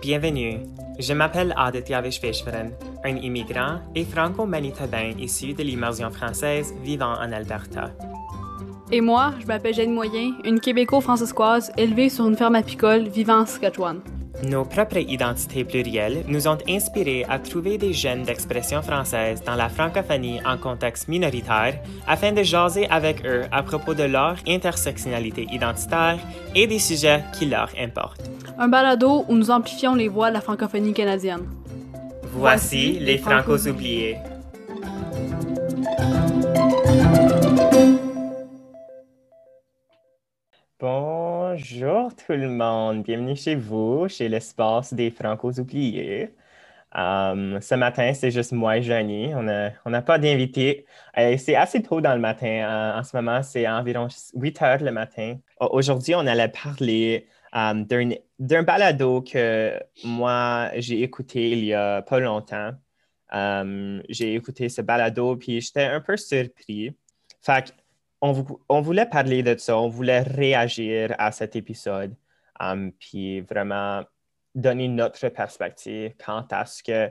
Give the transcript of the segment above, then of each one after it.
Bienvenue. Je m'appelle Aditya Vishveshwaran, un immigrant et franco-manitobain issu de l'immersion française vivant en Alberta. Et moi, je m'appelle Jeanne Moyen, une québéco-francescoise élevée sur une ferme apicole vivant en Saskatchewan. Nos propres identités plurielles nous ont inspirés à trouver des jeunes d'expression française dans la francophonie en contexte minoritaire afin de jaser avec eux à propos de leur intersectionnalité identitaire et des sujets qui leur importent. Un balado où nous amplifions les voix de la francophonie canadienne. Voici les Francos oubliés. Bonjour tout le monde, bienvenue chez vous, chez l'espace des Francos oubliés. Um, ce matin, c'est juste moi et Jenny. On n'a pas d'invité. Euh, c'est assez tôt dans le matin. Euh, en ce moment, c'est environ 8 heures le matin. Aujourd'hui, on allait parler um, d'un balado que moi, j'ai écouté il y a pas longtemps. Um, j'ai écouté ce balado, puis j'étais un peu surpris. On, voulait parler de ça, on voulait réagir à cet épisode, um, puis vraiment donner notre perspective quant à ce que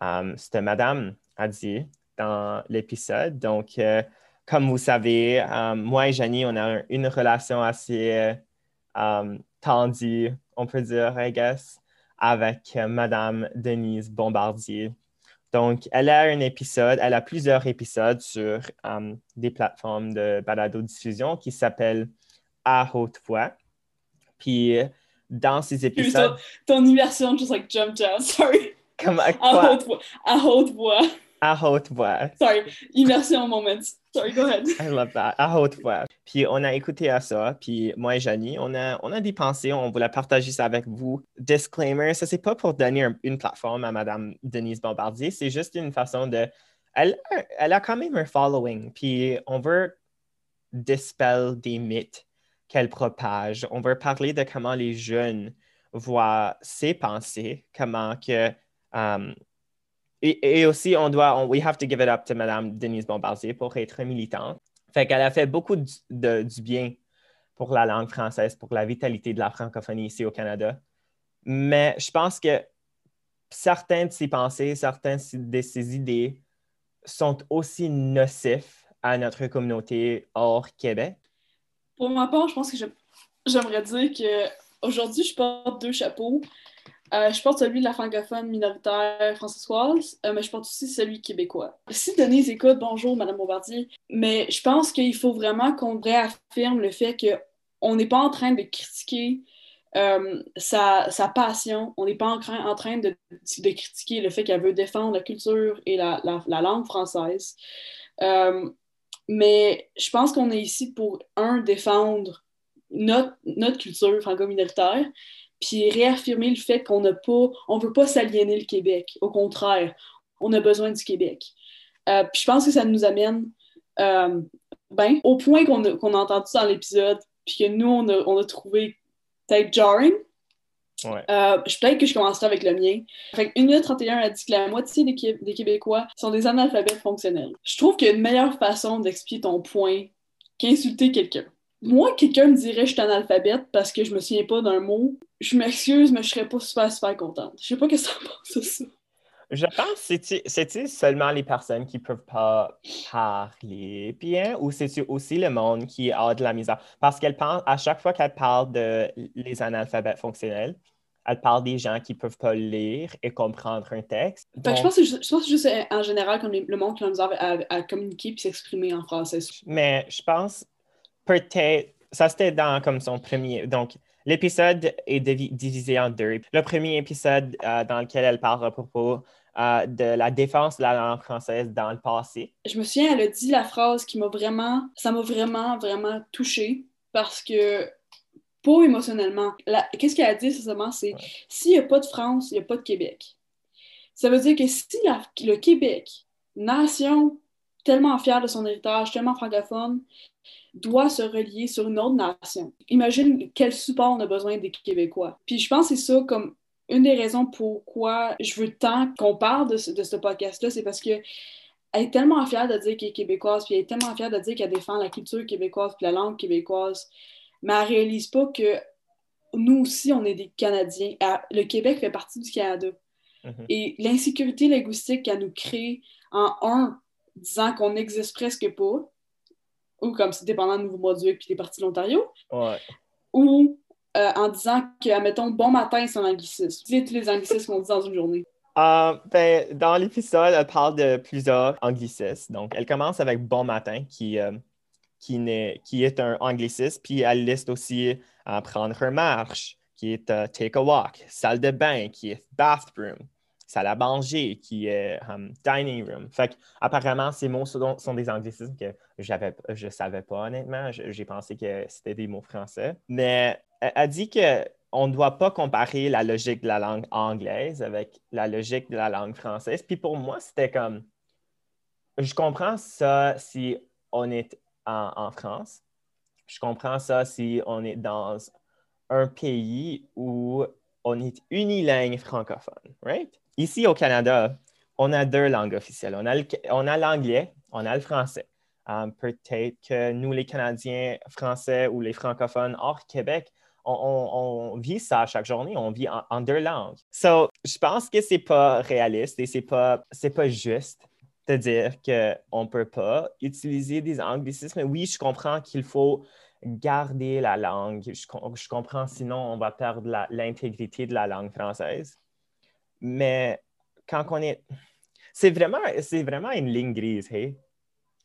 um, cette madame a dit dans l'épisode. Donc, euh, comme vous savez, um, moi et Janie, on a une relation assez tendue, on peut dire, I guess, avec madame Denise Bombardier. Donc, elle a un épisode, elle a plusieurs épisodes sur um, des plateformes de balado-diffusion qui s'appellent À haute voix. Puis, dans ces épisodes... Ton, ton immersion just like jumped out, sorry. Comme à quoi? À haute voix. À haute voix. À haute voix. Sorry, immersion moment. Sorry, go ahead. I love that. À haute voix. Puis on a écouté à ça, puis moi et Janie, on a, on a des pensées, on voulait partager ça avec vous. Disclaimer, ça c'est pas pour donner une plateforme à Madame Denise Bombardier, c'est juste une façon de... Elle, elle a quand même un following, puis on veut dispel des mythes qu'elle propage. On veut parler de comment les jeunes voient ses pensées, comment que... Um, et, aussi, on doit, on, we have to give it up to Madame Denise Bombardier pour être militante. Fait qu'elle a fait beaucoup du, du bien pour la langue française, pour la vitalité de la francophonie ici au Canada. Mais je pense que certaines de ses pensées, certaines de ses idées sont aussi nocifs à notre communauté hors Québec. Pour ma part, je pense que j'aimerais dire que aujourd'hui, je porte deux chapeaux. Euh, je porte celui de la francophone minoritaire française, euh, mais je porte aussi celui québécois. Si Denise écoute, bonjour Madame Bombardier, mais je pense qu'il faut vraiment qu'on réaffirme le fait qu'on n'est pas en train de critiquer euh, sa, passion, on n'est pas en, train de, critiquer le fait qu'elle veut défendre la culture et la, la langue française. mais je pense qu'on est ici pour, un, défendre notre, notre culture franco-minoritaire, puis réaffirmer le fait qu'on n'a pas, on veut pas s'aliéner le Québec. Au contraire, on a besoin du Québec. Euh, puis je pense que ça nous amène euh, ben, au point qu'on a, a, entendu dans l'épisode, puis que nous, on a, on a trouvé peut-être jarring. Ouais. Euh, peut-être que je commencerai avec le mien. Fait 1 minute 31 a dit que la moitié des, des Québécois sont des analphabètes fonctionnels. Je trouve qu'il y a une meilleure façon d'expliquer ton point qu'insulter quelqu'un. Moi, quelqu'un me dirait que je suis analphabète parce que je me souviens pas d'un mot. Je m'excuse, mais je serais pas super, super contente. Je sais pas ce que tu penses de ça. Je pense que c'est seulement les personnes qui peuvent pas parler bien ou c'est aussi le monde qui a de la misère? Parce qu'elle pense, à chaque fois qu'elle parle de les analphabètes fonctionnels, elle parle des gens qui peuvent pas lire et comprendre un texte. je pense que c'est juste, en général comme le monde qui a misère à, à communiquer et s'exprimer en français. Mais je pense peut-être, ça c'était dans comme son premier, donc l'épisode est divisé en deux. Le premier épisode euh, dans lequel elle parle à propos euh, de la défense de la langue française dans le passé. Je me souviens, elle a dit la phrase qui m'a vraiment, ça m'a vraiment, vraiment touchée parce que, pas émotionnellement, qu'est-ce qu'elle a dit, sincèrement, c'est s'il n'y a pas de France, il n'y a pas de Québec. Ça veut dire que si le Québec, nation tellement fière de son héritage, tellement francophone, doit se relier sur une autre nation. Imagine quel support on a besoin des Québécois. Puis je pense que c'est ça comme une des raisons pourquoi je veux tant qu'on parle de ce, podcast-là, c'est parce que elle est tellement fière de dire qu'elle est québécoise, puis elle est tellement fière de dire qu'elle défend la culture québécoise puis la langue québécoise, mais elle réalise pas que nous aussi, on est des Canadiens. Le Québec fait partie du Canada. Mhm. Et l'insécurité linguistique qu'elle nous crée en un, disant qu'on n'existe presque pas, ou comme c'est dépendant de Nouveau-Brunswick puis des parties de l'Ontario, Ouais. ou euh, en disant que, mettons, bon matin, c'est un anglicisme. Tu sais, tous les anglicismes qu'on dit dans une journée. Euh, ben, dans l'épisode, elle parle de plusieurs anglicismes. Donc, elle commence avec Bon matin, qui, euh, qui, n'est- qui est un anglicisme, puis elle liste aussi euh, Prendre une marche, qui est Take a walk, salle de bain, qui est Bathroom, à manger, qui est um, Dining room. Fait que, apparemment, ces mots sont, des anglicismes que j'avais, je ne savais pas, honnêtement. J'ai pensé que c'était des mots français. Mais elle, elle dit que on ne doit pas comparer la logique de la langue anglaise avec la logique de la langue française. Puis pour moi, c'était comme, je comprends ça si on est en, en France. Je comprends ça si on est dans un pays où on est unilingue francophone, right? Ici au Canada, on a deux langues officielles. On a l'anglais, on a le français. Um, Peut-être que nous, les Canadiens français ou les francophones hors Québec, on, vit ça chaque journée, on vit en, deux langues. So, je pense que c'est pas réaliste et c'est pas, pas juste de dire qu'on ne peut pas utiliser des anglicismes. Oui, je comprends qu'il faut garder la langue. Je, com- je comprends, sinon on va perdre l'intégrité de la langue française. Mais quand on est... C'est vraiment, c'est vraiment une ligne grise, hey?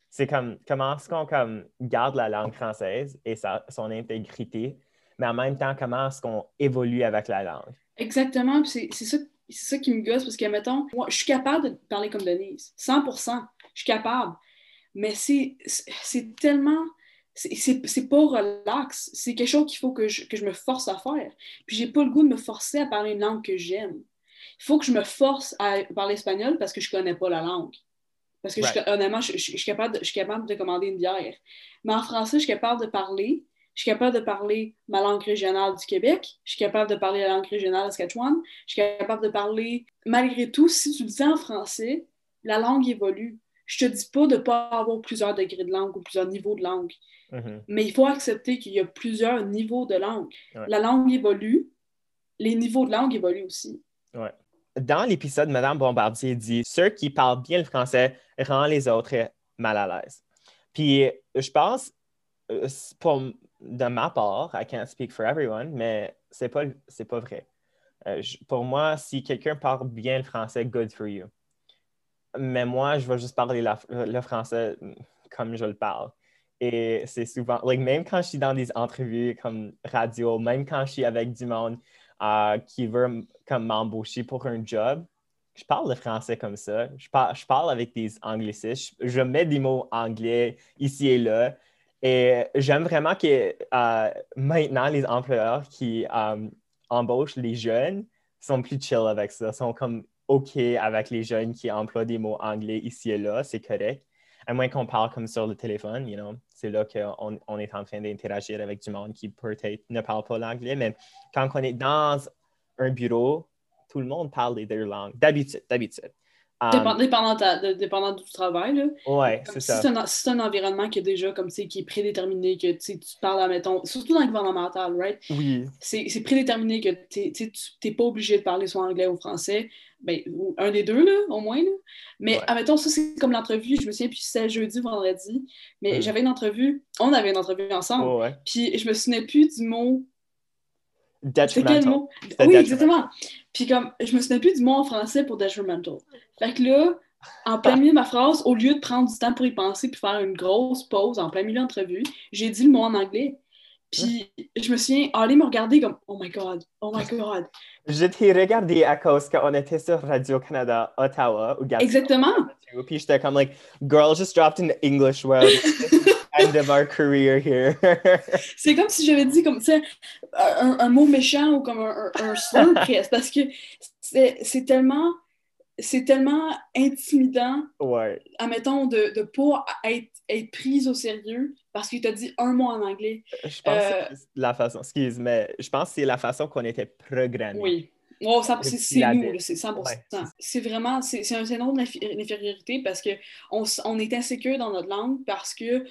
C'est comme comment est-ce qu'on comme, garde la langue française et son intégrité, mais en même temps, comment est-ce qu'on évolue avec la langue? Exactement, c'est c'est ça, c'est ça qui me gosse parce que, mettons, moi, je suis capable de parler comme Denise, 100%, je suis capable, mais c'est c'est- c'est tellement, c'est- c'est c'est pas relax, c'est quelque chose qu'il faut que je, que je me force à faire, puis j'ai pas le goût de me forcer à parler une langue que j'aime. Il faut que je me force à parler espagnol parce que je connais pas la langue. Parce que, je- honnêtement, je, je- je suis capable de, je suis capable de commander une bière. Mais en français, je suis capable de parler, je suis capable de parler ma langue régionale du Québec, je suis capable de parler la langue régionale de Saskatchewan, je suis capable de parler. Malgré tout, si tu le dis en français, la langue évolue. Je te dis pas de pas avoir plusieurs degrés de langue ou plusieurs niveaux de langue, Mhm. mais il faut accepter qu'il y a plusieurs niveaux de langue. Ouais. La langue évolue, les niveaux de langue évoluent aussi. Dans l'épisode, Madame Bombardier dit Ceux qui parlent bien le français rendent les autres mal à l'aise. Puis je pense, euh, de ma part, I can't speak for everyone, mais c'est pas, c'est pas vrai. Euh, pour moi, si quelqu'un parle bien le français, good for you. Mais moi, je vais juste parler le français comme je le parle. Et c'est souvent, même quand je suis dans des entrevues comme radio, même quand je suis avec du monde qui veut comme m'embaucher pour un job, je parle le français comme ça. Je parle, je parle avec des anglicismes. Je, je mets des mots anglais ici et là. Et j'aime vraiment que euh, maintenant, les employeurs qui euh, embauchent les jeunes sont plus chill avec ça, sont comme OK avec les jeunes qui emploient des mots anglais ici et là, c'est correct. À moins qu'on parle comme sur le téléphone, you know, c'est là qu'on on est en train d'interagir avec du monde qui peut-être ne parle pas l'anglais, mais quand on est dans un bureau, tout le monde parle les deux langues, d'habitude, d'habitude. Dépend- dépendant, ta- de- dépendant du travail, là. ouais, c'est si ça. c'est un, si c'est un environnement qui est déjà comme tu sais, qui est prédéterminé, que tu sais, tu parles mettons, surtout dans le gouvernemental, right? Oui, C'est c'est prédéterminé que tu n'es pas obligé de parler soit anglais ou français, ben, ou un des deux, là, au moins. Là. Mais Ouais. admettons, ça, c'est comme l'entrevue, je me souviens, puis c'était jeudi, vendredi, mais Mm. j'avais une entrevue, on avait une entrevue ensemble, oh, ouais. puis je me souvenais plus du mot. Detrimental. mot? Oui, exactement. Puis comme, je me souvenais plus du mot en français pour detrimental. Fait que là, en plein milieu de ma phrase, au lieu de prendre du temps pour y penser puis faire une grosse pause en plein milieu d'entrevue, j'ai dit le mot en anglais. Puis je me souviens, aller me regarder comme Oh my God, oh my God. Je t'ai regardé à cause qu'on était sur Radio-Canada, Ottawa, ou Gatineau. Exactement. Puis j'étais comme, like, girl just dropped an English word. End of our career here. C'est comme si j'avais dit comme, un, un mot méchant ou comme un, un, un slur presque, parce que c'est tellement, c'est tellement intimidant, ouais. admettons, de ne pas être, être prise au sérieux parce qu'il t'a dit un mot en anglais. Je pense Euh, que c'est la façon, excuse, mais je pense que c'est la façon qu'on était programmé. Oui. Oh, c'est nous, c'est 100%. Ouais, c'est vraiment, c'est un syndrome d'infériorité parce qu'on on est insécure dans notre langue parce que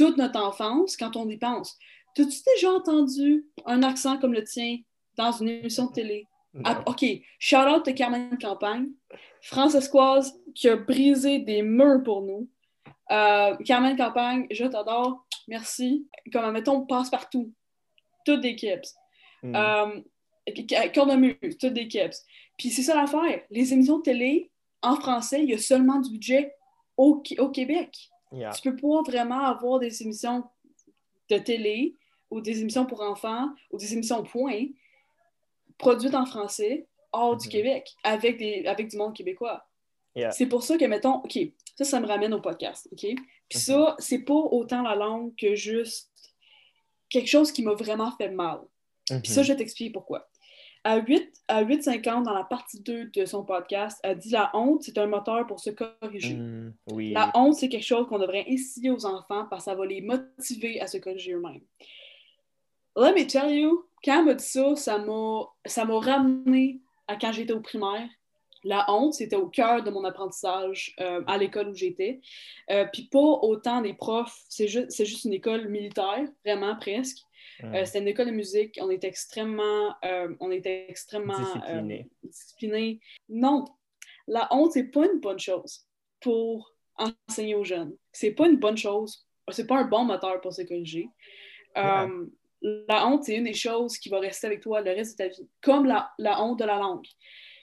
toute notre enfance, quand on y pense, T'as-tu déjà entendu un accent comme le tien dans une émission de télé? Ah, OK, shout out de Carmen Campagne, Francescoise qui a brisé des murs pour nous. Euh, Carmen Campagne, je t'adore, merci. Comme, mettons, passe-partout, toutes des kips. Mm. Euh, Cornemuse, toutes des kips. Puis c'est ça l'affaire. Les émissions de télé, en français, il y a seulement du budget au, au Québec. Yeah. Tu peux pas vraiment avoir des émissions de télé ou des émissions pour enfants ou des émissions point produites en français hors du Mhm. Québec avec, des, avec du monde québécois. Yeah. C'est pour ça que, mettons, OK, ça, ça me ramène au podcast, OK? Puis Mhm. ça, c'est pas autant la langue que juste quelque chose qui m'a vraiment fait mal. Mhm. Puis ça, je vais t'expliquer pourquoi. À 8, à 8,50, dans la partie 2 de son podcast, elle dit la honte, c'est un moteur pour se corriger. Mm, oui. La honte, c'est quelque chose qu'on devrait insister aux enfants parce que ça va les motiver à se corriger eux-mêmes. Let me tell you, quand elle m'a dit ça, ça m'a, ramené à quand j'étais au primaire. La honte, c'était au cœur de mon apprentissage euh, à l'école où j'étais. Euh, Puis pas autant des profs, c'est juste, c'est juste une école militaire, vraiment presque. Mm. Euh, c'était une école de musique. On était extrêmement, euh, on était extrêmement Discipliné. euh, discipliné. Non, la honte c'est pas une bonne chose pour enseigner aux jeunes. C'est pas une bonne chose. C'est pas un bon moteur pour se corriger. Yeah. Euh, la honte c'est une des choses qui va rester avec toi le reste de ta vie, comme la, la honte de la langue.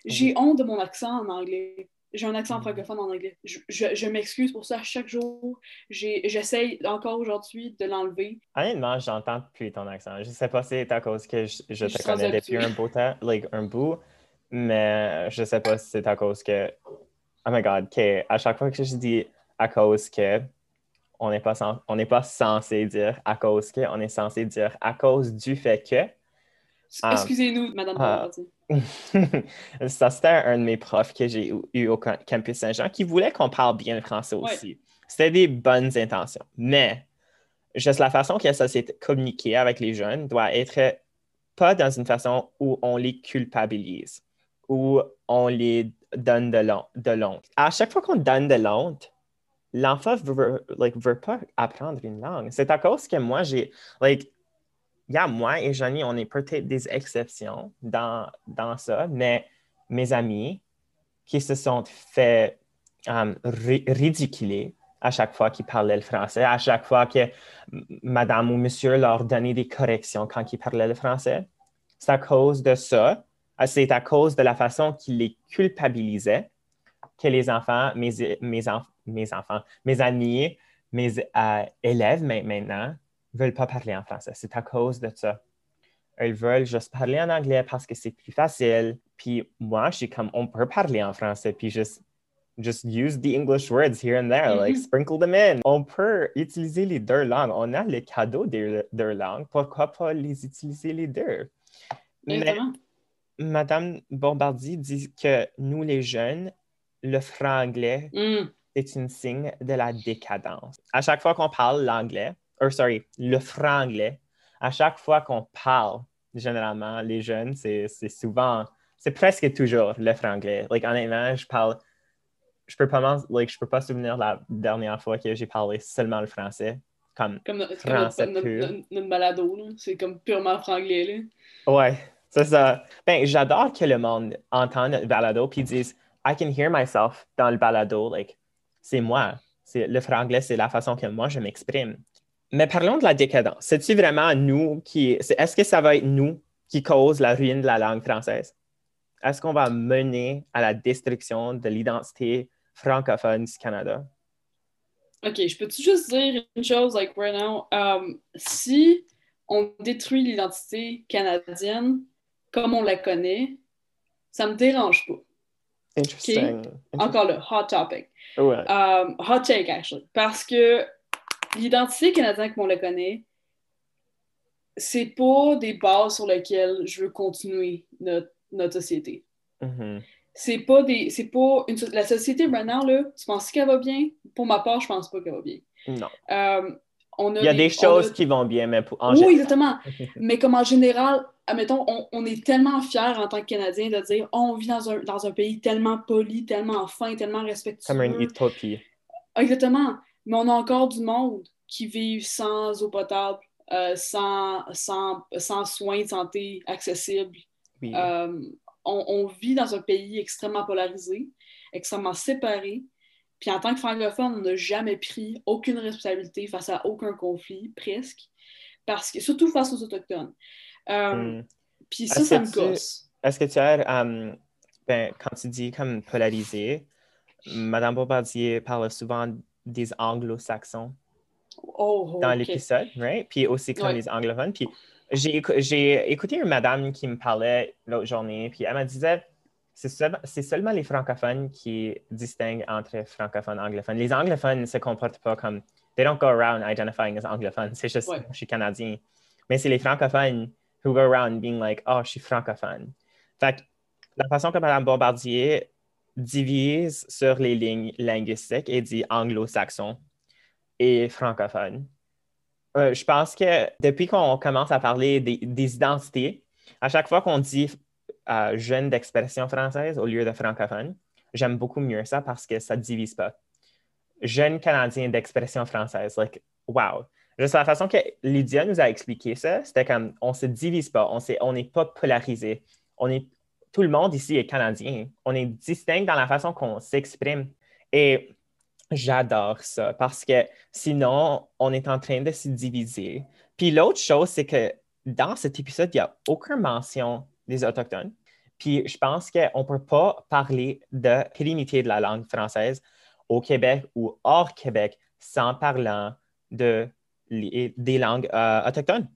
J'ai honte de mon accent en anglais. J'ai un accent Mhm. francophone en anglais. Je, je- je m'excuse pour ça chaque jour. J'essaye encore aujourd'hui de l'enlever. Honnêtement, j'entends plus ton accent. Je sais pas si c'est à cause que je, te connais depuis un beau temps, like un bout, mais je sais pas si c'est à cause que. Oh my god, que à chaque fois que je dis à cause que, on n'est pas, sen- on n'est pas censé dire à cause que, on est censé dire à cause du fait que. Ah. Excusez-nous, Madame Ah. Ça, c'était un de mes profs que j'ai eu- au cam- campus Saint-Jean qui voulait qu'on parle bien le français Ouais. aussi. C'était des bonnes intentions. Mais juste la façon que ça s'est communiqué avec les jeunes doit être pas dans une façon où on les culpabilise, où on les donne de l'hon- de l'honte. À chaque fois qu'on donne de l'honte, l'enfant veut, veut- like, veut pas apprendre une langue. C'est à cause que moi, j'ai, like, yeah, moi et Johnny, on est peut-être des exceptions dans, dans ça, mais mes amis qui se sont fait um, ri- ridiculer à chaque fois qu'ils parlaient le français, à chaque fois que madame ou monsieur leur donnait des corrections quand ils parlaient le français, c'est à cause de ça, euh, c'est à cause de la façon qu'ils les culpabilisaient que les enfants, mes, mes, enf- mes enfants, mes amis, mes euh, élèves ma- maintenant, veulent pas parler en français. C'est à cause de ça. Ils veulent juste parler en anglais parce que c'est plus facile. Puis moi, je suis comme, on peut parler en français, puis juste, just use the English words here and there, like Mhm. sprinkle them in. On peut utiliser les deux langues. On a le cadeau des deux langues. Pourquoi pas les utiliser les deux? Mais. Madame Bombardier dit que nous, les jeunes, le franglais Mm. c'est un signe de la décadence. À chaque fois qu'on parle l'anglais, or sorry, le franglais, à chaque fois qu'on parle, généralement, les jeunes, c'est souvent, c'est presque toujours le franglais. Like, honnêtement, je parle, je peux pas, m'en- like, je peux pas souvenir la dernière fois que j'ai parlé seulement le français. Comme, notre, Français notre, pur. notre- notre balado, c'est comme purement franglais. Là. ouais, c'est ça. Ben, j'adore que le monde entende notre balado puis dise, I can hear myself dans le balado, like, c'est moi. C'est, le franglais, c'est la façon que moi je m'exprime. Mais parlons de la décadence. C'est-tu vraiment nous qui. est-ce que ça va être nous qui cause la ruine de la langue française? Est-ce qu'on va mener à la destruction de l'identité francophone du Canada? Ok, je peux-tu juste dire une chose, like right now? Um, si on détruit l'identité canadienne comme on la connaît, ça me dérange pas. Interesting. Encore là, hot topic. Ouais. Um, hot take, actually. Parce que l'identité canadienne comme on la connaît, c'est pas des bases sur lesquelles je veux continuer notre, notre société. Mhm. C'est pas des. C'est pas une. La société maintenant, là, tu penses qu'elle va bien? Pour ma part, je pense pas qu'elle va bien. Non. Euh, on a Il y a des choses a- qui vont bien, mais pour, en Oui, général. exactement. Mais comme en général, admettons, on, on est tellement fiers en tant que Canadiens de dire oh, on vit dans un, dans un pays tellement poli, tellement fin, tellement respectueux. Comme une utopie. Exactement. Mais on a encore du monde qui vit sans eau potable, euh, sans, sans, sans, soins de santé accessibles. Euh, on, on, vit dans un pays extrêmement polarisé, extrêmement séparé. Puis en tant que francophone, on n'a jamais pris aucune responsabilité face à aucun conflit, presque. Parce que, surtout face aux Autochtones. Euh, hmm. Puis ça, ça me gosse. Est-ce que tu as, um, ben, quand tu dis comme polarisé, Madame Bombardier parle souvent des anglo-saxons oh, dans l'épisode, right? Puis aussi comme les anglophones. Puis j'ai écouté une madame qui me parlait l'autre journée, puis elle me disait c'est seulement les francophones qui distinguent entre francophones et anglophones. Les anglophones ne se comportent pas comme. They don't go around identifying as anglophones. C'est juste, je suis canadien. Mais c'est les francophones who go around being like, oh, je suis francophone. Fait la façon que Mme Bombardier divise sur les lignes linguistiques et dit anglo-saxon et francophone. Euh, je pense que depuis qu'on commence à parler des, identités, à chaque fois qu'on dit euh, jeune d'expression française au lieu de francophone, j'aime beaucoup mieux ça parce que ça ne divise pas. Jeune canadien d'expression française, like, wow. Juste la façon que Lydia nous a expliqué ça, c'était comme on ne se divise pas, on n'est pas polarisé. On est, tout le monde ici est canadien. On est distinct dans la façon qu'on s'exprime. Et j'adore ça parce que sinon, on est en train de se diviser. Puis l'autre chose, c'est que dans cet épisode, il n'y a aucune mention des Autochtones. Puis je pense qu'on ne peut pas parler de pérennité de la langue française au Québec ou hors Québec sans parler de, des langues euh, autochtones.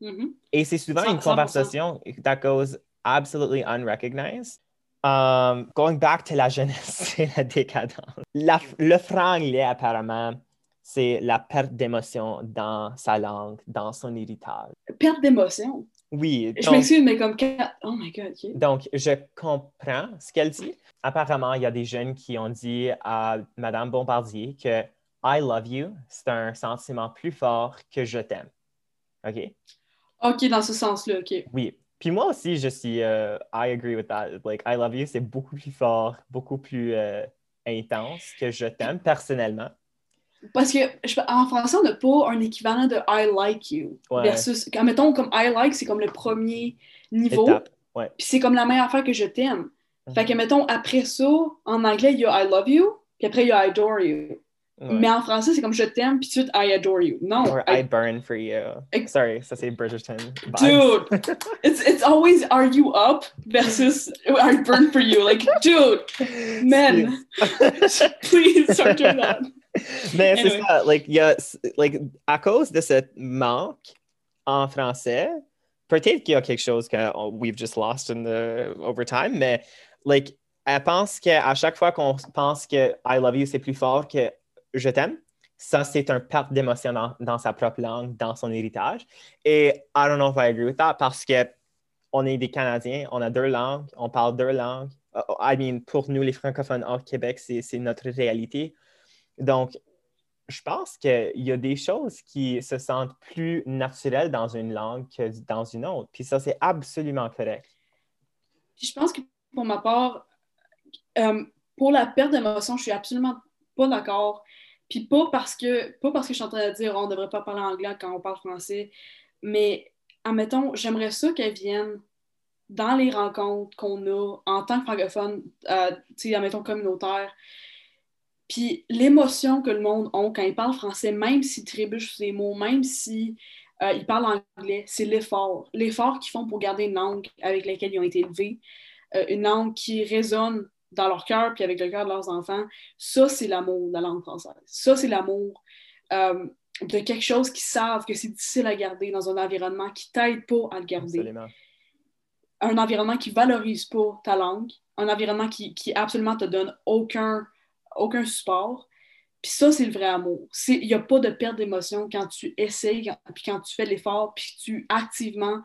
Mm-hmm. Et c'est souvent une conversation that goes absolutely unrecognized. Um, going back to la jeunesse et la décadence. le franglais, apparemment, c'est la perte d'émotion dans sa langue, dans son héritage. Perte d'émotion? Oui. je m'excuse, mais comme... Oh my God, Donc, je comprends ce qu'elle dit. Apparemment, il y a des jeunes qui ont dit à Madame Bombardier que I love you, c'est un sentiment plus fort que je t'aime. OK? OK, dans ce sens-là, OK. Oui. Puis moi aussi, je suis, uh, I agree with that. Like, I love you, c'est beaucoup plus fort, beaucoup plus uh, intense que je t'aime personnellement. Parce que en français, on n'a pas un équivalent de I like you. Versus, quand mettons, comme I like, c'est comme le premier niveau. Ouais. Puis c'est comme la meilleure affaire que je t'aime. Mhm. Fait que, mettons, après ça, en anglais, il y a I love you, puis après, il y a I adore you. Mais en français, c'est comme je t'aime, puis tout de suite, I adore you. Non. Or I, burn for you. Sorry, ça c'est Bridgerton. Dude, it's, it's always are you up versus I burn for you. Like, dude, men, please don't do that. Mais c'est ça, like, y a, like, à cause de ce manque en français, peut-être qu'il y a quelque chose que oh, we've just lost in the, over time, mais like, elle pense qu'à chaque fois qu'on pense que I love you, c'est plus fort que je t'aime, ça, c'est un perte d'émotion dans, sa propre langue, dans son héritage. Et I don't know if I agree with that parce que on est des Canadiens, on a deux langues, on parle deux langues. I mean, pour nous, les francophones hors Québec, c'est notre réalité. Donc, je pense qu'il y a des choses qui se sentent plus naturelles dans une langue que dans une autre. Puis ça, c'est absolument correct. je pense que pour ma part, euh, pour la perte d'émotion, je suis absolument pas d'accord. Puis pas parce que pas parce que je suis en train de dire oh, on devrait pas parler anglais quand on parle français, mais admettons, j'aimerais ça qu'elle vienne dans les rencontres qu'on a en tant que francophone, euh, tu sais, admettons communautaire. Puis l'émotion que le monde a quand il parle français, même s'il trébuche ses mots, même s'il euh, il parle anglais, c'est l'effort. L'effort qu'ils font pour garder une langue avec laquelle ils ont été élevés, euh, une langue qui résonne dans leur cœur puis avec le cœur de leurs enfants, ça, c'est l'amour de la langue française. Ça, c'est l'amour euh, de quelque chose qu'ils savent que c'est difficile à garder dans un environnement qui t'aide pas à le garder. Un environnement qui valorise pas ta langue, un environnement qui, qui absolument te donne aucun, aucun support. Puis ça, c'est le vrai amour. Il n'y a pas de perte d'émotion quand tu essayes, puis quand tu fais l'effort, puis tu activement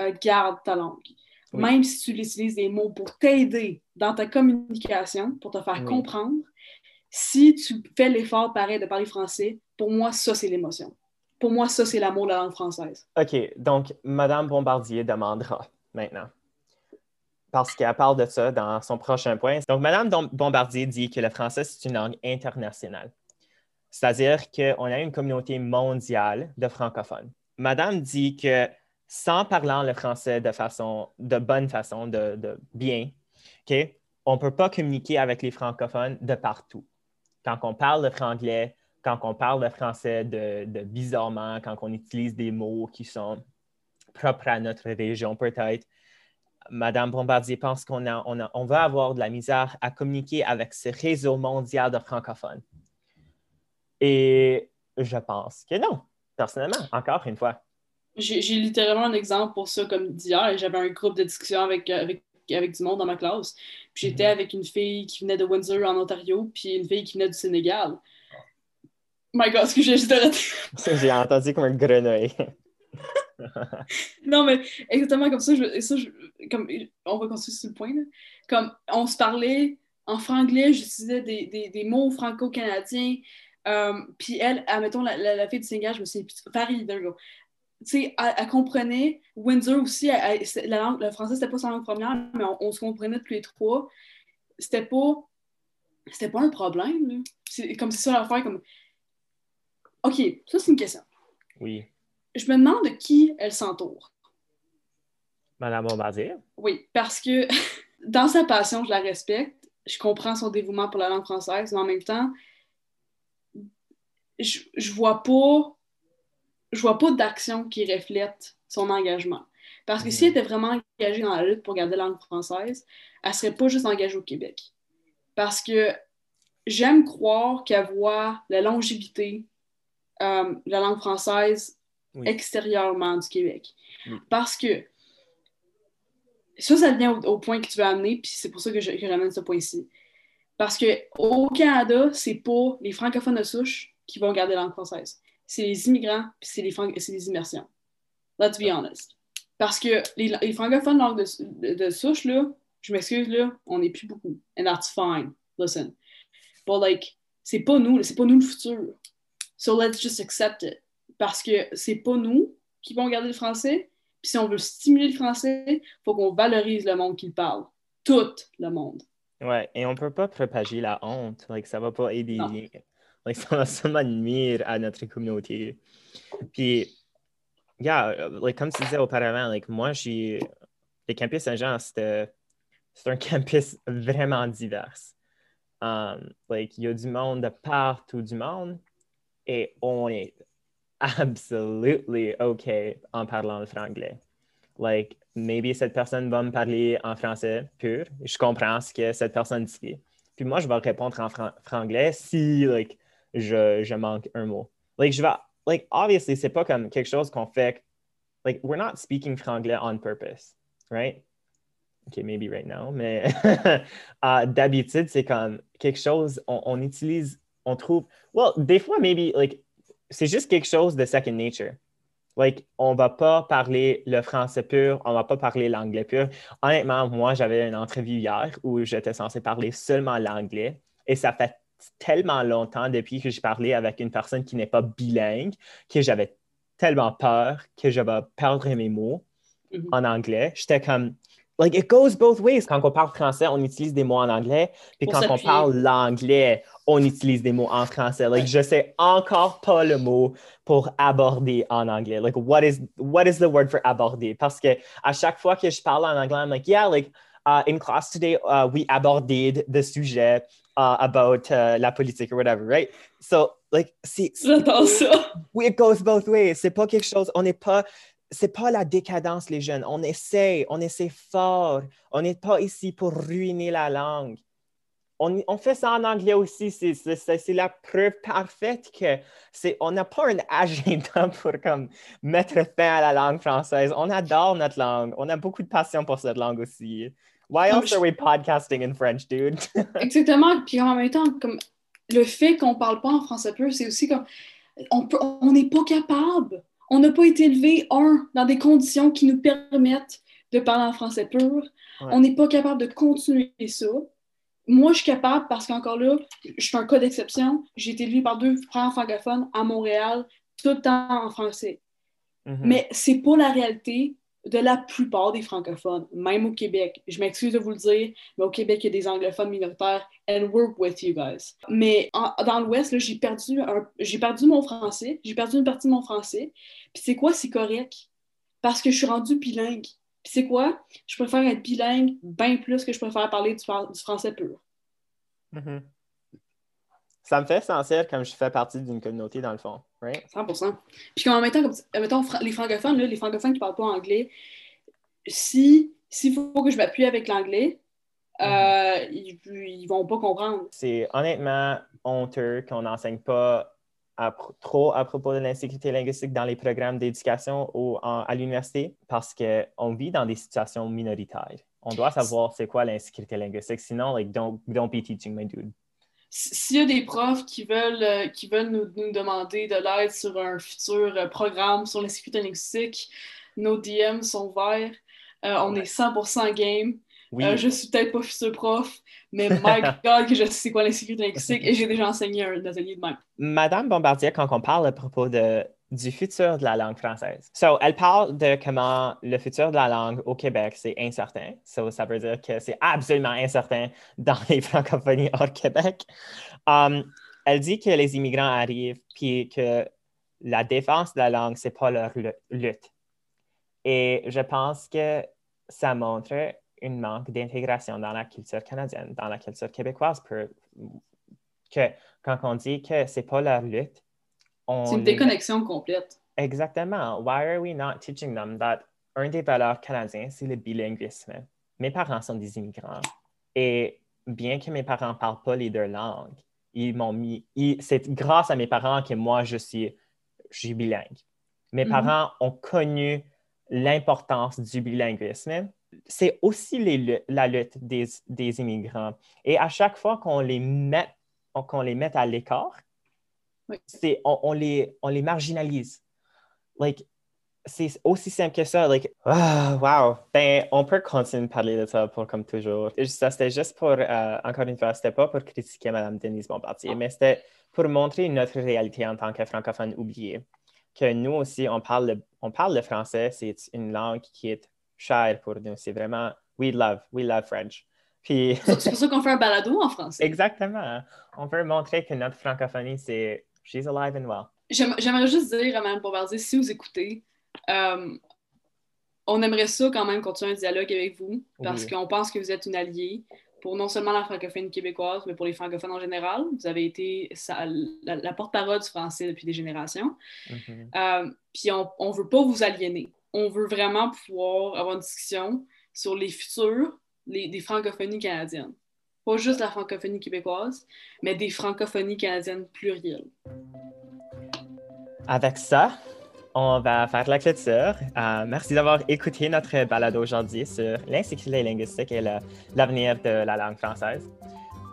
euh, gardes ta langue. Même si tu utilises des mots pour t'aider dans ta communication, pour te faire comprendre, si tu fais l'effort pareil de parler français, pour moi, ça, c'est l'émotion. Pour moi, ça, c'est l'amour de la langue française. OK. Donc, Madame Bombardier demandera maintenant. Parce qu'elle parle de ça dans son prochain point. Donc, Madame Bombardier dit que le français, c'est une langue internationale. C'est-à-dire qu'on a une communauté mondiale de francophones. Madame dit que sans parlant le français de façon, de bonne façon, de, de bien, On ne peut pas communiquer avec les francophones de partout. Quand on parle le franglais, quand on parle le français de, de bizarrement, quand on utilise des mots qui sont propres à notre région peut-être, Madame Bombardier pense qu'on va avoir de la misère à communiquer avec ce réseau mondial de francophones. Et je pense que non, personnellement, encore une fois. J'ai littéralement un exemple pour ça, comme d'hier. J'avais un groupe de discussion avec, avec, avec du monde dans ma classe. Puis j'étais mhm. avec une fille qui venait de Windsor, en Ontario, puis une fille qui venait du Sénégal. My God, ce que j'ai juste j'ai entendu comme un grenouille. non, mais exactement comme ça, je, ça comme, on va continuer sur le point. Là. Comme on se parlait en franglais, j'utilisais des, des, des, mots franco-canadiens. Euh, puis elle, admettons, la, la, la, fille du Sénégal, je me suis Tu sais, elle, comprenait. Windsor aussi, la langue, le français, c'était pas sa langue première, mais on, se comprenait tous les trois. C'était pas. C'était pas un problème. C'est comme c'est ça l'affaire. Comme... OK, ça, c'est une question. Oui je me demande de qui elle s'entoure. Madame Bombardier? Oui, parce que dans sa passion, je la respecte. Je comprends son dévouement pour la langue française, mais en même temps, je, je vois pas je vois pas d'action qui reflète son engagement. Parce que si elle mhm. était vraiment engagée dans la lutte pour garder la langue française, elle serait pas juste engagée au Québec. Parce que j'aime croire qu'elle voit la longévité euh, de la langue française extérieurement du Québec. Parce que ça, ça vient au, point que tu veux amener, puis c'est pour ça que je, ramène ce point-ci. Parce qu'au Canada, c'est pas les francophones de souche qui vont garder la langue française. C'est les immigrants, puis c'est les, les immersions. Let's be honest. Parce que les, francophones langue de, de, souche, là, je m'excuse, là, on n'est plus beaucoup. And that's fine. Listen. But like, c'est pas nous, c'est pas nous le futur. So let's just accept it parce que c'est pas nous qui vont garder le français. Puis si on veut stimuler le français, il faut qu'on valorise le monde qui parle. Tout le monde. Ouais, et on peut pas propager la honte. Like, ça va pas aider. Like, ça seulement nuire à notre communauté. Puis, yeah, like, comme tu disais auparavant, like, moi, j'ai. Le campus Saint-Jean, c'est un campus vraiment divers. Um, like, il y a du monde de partout du monde et on est absolutely okay en parlant le franglais. Like, maybe cette personne va me parler en français pur. Je comprends ce que cette personne dit. Puis moi, je vais répondre en franglais si, like, je, manque un mot. Like, je vais, like, obviously, c'est pas comme quelque chose qu'on fait. Like, we're not speaking franglais on purpose, right? OK, maybe right now, mais uh, d'habitude, c'est comme quelque chose, on, on utilise, on trouve, well, des fois, maybe, like, c'est juste quelque chose de second nature. Like, on va pas parler le français pur, on va pas parler l'anglais pur. Honnêtement, moi, j'avais une entrevue hier où j'étais censé parler seulement l'anglais et ça fait tellement longtemps depuis que j'ai parlé avec une personne qui n'est pas bilingue que j'avais tellement peur que je vais perdre mes mots mm-hmm. en anglais. J'étais comme, like, it goes both ways. Quand on parle français, on utilise des mots en anglais, puis quand on parle l'anglais, on utilise des mots en français. Like, je sais encore pas le mot pour aborder en anglais. Like, what is, what is the word for aborder? Parce que à chaque fois que je parle en anglais, I'm like, yeah, like, uh, in class today, uh, we aborded the sujet uh, about uh, la politique or whatever, right? So, like, c'est... It goes both ways. C'est pas quelque chose, on n'est pas... C'est pas la décadence, les jeunes. On essaie, on essaie fort. On n'est pas ici pour ruiner la langue on, fait ça en anglais aussi. C'est la preuve parfaite que on n'a pas un agenda pour comme, mettre fin à la langue française. On adore notre langue. On a beaucoup de passion pour cette langue aussi. Why else are we podcasting in French, dude? Exactement. Puis en même temps, comme le fait qu'on parle pas en français pur, c'est aussi comme on n'est pas capable. On n'a pas été élevé, un, dans des conditions qui nous permettent de parler en français pur. On n'est pas capable de continuer ça moi, je suis capable parce qu'encore là, je suis un cas d'exception. J'ai été élevée par deux frères francophones à Montréal, tout le temps en français. Mais mm-hmm. Mais c'est pas la réalité de la plupart des francophones, même au Québec. Je m'excuse de vous le dire, mais au Québec, il y a des anglophones minoritaires, and work with you guys. Mais dans l'Ouest, j'ai perdu, perdu mon français, j'ai perdu une partie de mon français. Puis c'est quoi, c'est correct? Parce que je suis rendue bilingue. Puis c'est quoi? Je préfère être bilingue bien plus que je préfère parler du, français pur. Mm-hmm. Ça me fait sentir comme je fais partie d'une communauté, dans le fond, right? 100% Puis en mettant, comme, mettons, les francophones, là, les francophones qui ne parlent pas anglais, si s'il faut que je m'appuie avec l'anglais, euh, mm-hmm. ils, ne vont pas comprendre. C'est honnêtement honteux qu'on n'enseigne pas trop à propos de l'insécurité linguistique dans les programmes d'éducation ou à l'université parce qu'on vit dans des situations minoritaires. On doit savoir c'est quoi l'insécurité linguistique. Sinon, like, don't, don't be teaching my dude s'il y a des profs qui veulent, euh, qui veulent nous, nous, demander de l'aide sur un futur euh, programme sur l'insécurité linguistique, nos DM sont ouverts. Euh, on est 100% game. Oui. je suis peut-être pas futur prof, mais my God, que je sais quoi l'insécurité linguistique et j'ai déjà enseigné un atelier de même. Madame Bombardier, quand on parle à propos de du futur de la langue française. So, elle parle de comment le futur de la langue au Québec, c'est incertain. So, ça veut dire que c'est absolument incertain dans les francophonies hors Québec. Um, elle dit que les immigrants arrivent, puis que la défense de la langue, c'est pas leur lutte. Et je pense que ça montre une manque d'intégration dans la culture canadienne, dans la culture québécoise. que quand on dit que c'est pas leur lutte, c'est une déconnexion complète. Exactement. Why are we not teaching them that un des valeurs canadiennes, c'est le bilinguisme? Mes parents sont des immigrants. Et bien que mes parents ne parlent pas les deux langues, ils m'ont mis. C'est grâce à mes parents que moi, je suis, je bilingue. Mes mm-hmm. parents ont connu l'importance du bilinguisme. C'est aussi les, la lutte des, des, immigrants. Et à chaque fois qu'on les met, qu'on les met à l'écart, c'est, on, les, on les marginalise. Like, c'est aussi simple que ça. Like, ah, wow. Ben, on peut continuer de parler de ça pour comme toujours. Ça, c'était juste pour, euh, encore une fois, c'était pas pour critiquer Mme Denise Bombardier, ah. mais c'était pour montrer notre réalité en tant que francophone oublié. Que nous aussi, on parle le, on parle le français, c'est une langue qui est chère pour nous. C'est vraiment, we love, we love French. Puis... c'est pour ça qu'on fait un balado en français. Exactement. On veut montrer que notre francophonie, c'est she's alive and well. J'aimerais juste dire à Mme Bombardier, si vous écoutez, euh, on aimerait ça quand même continuer un dialogue avec vous parce qu'on pense que vous êtes une alliée pour non seulement la francophonie québécoise, mais pour les francophones en général. Vous avez été la, porte-parole du français depuis des générations. Mm-hmm. Euh, puis on ne veut pas vous aliéner. On veut vraiment pouvoir avoir une discussion sur les futurs des francophonies canadiennes pas juste la francophonie québécoise, mais des francophonies canadiennes plurielles. Avec ça, on va faire la clôture. Euh, merci d'avoir écouté notre balado aujourd'hui sur l'insécurité linguistique et l'avenir de la langue française.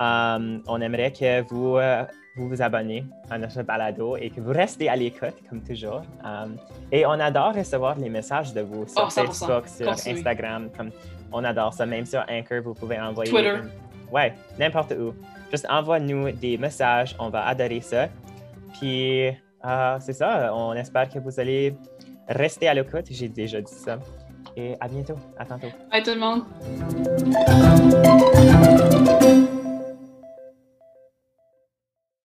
Euh, on aimerait que vous, euh, vous vous abonnez à notre balado et que vous restez à l'écoute, comme toujours. et on adore recevoir les messages de vous sur oh, Facebook, sur Instagram. Comme on adore ça. Même sur Anchor, vous pouvez envoyer. Twitter ouais, n'importe où. Juste envoie-nous des messages, on va adorer ça. Puis, euh, c'est ça, on espère que vous allez rester à l'écoute, j'ai déjà dit ça. Et à bientôt, à tantôt. Bye tout le monde.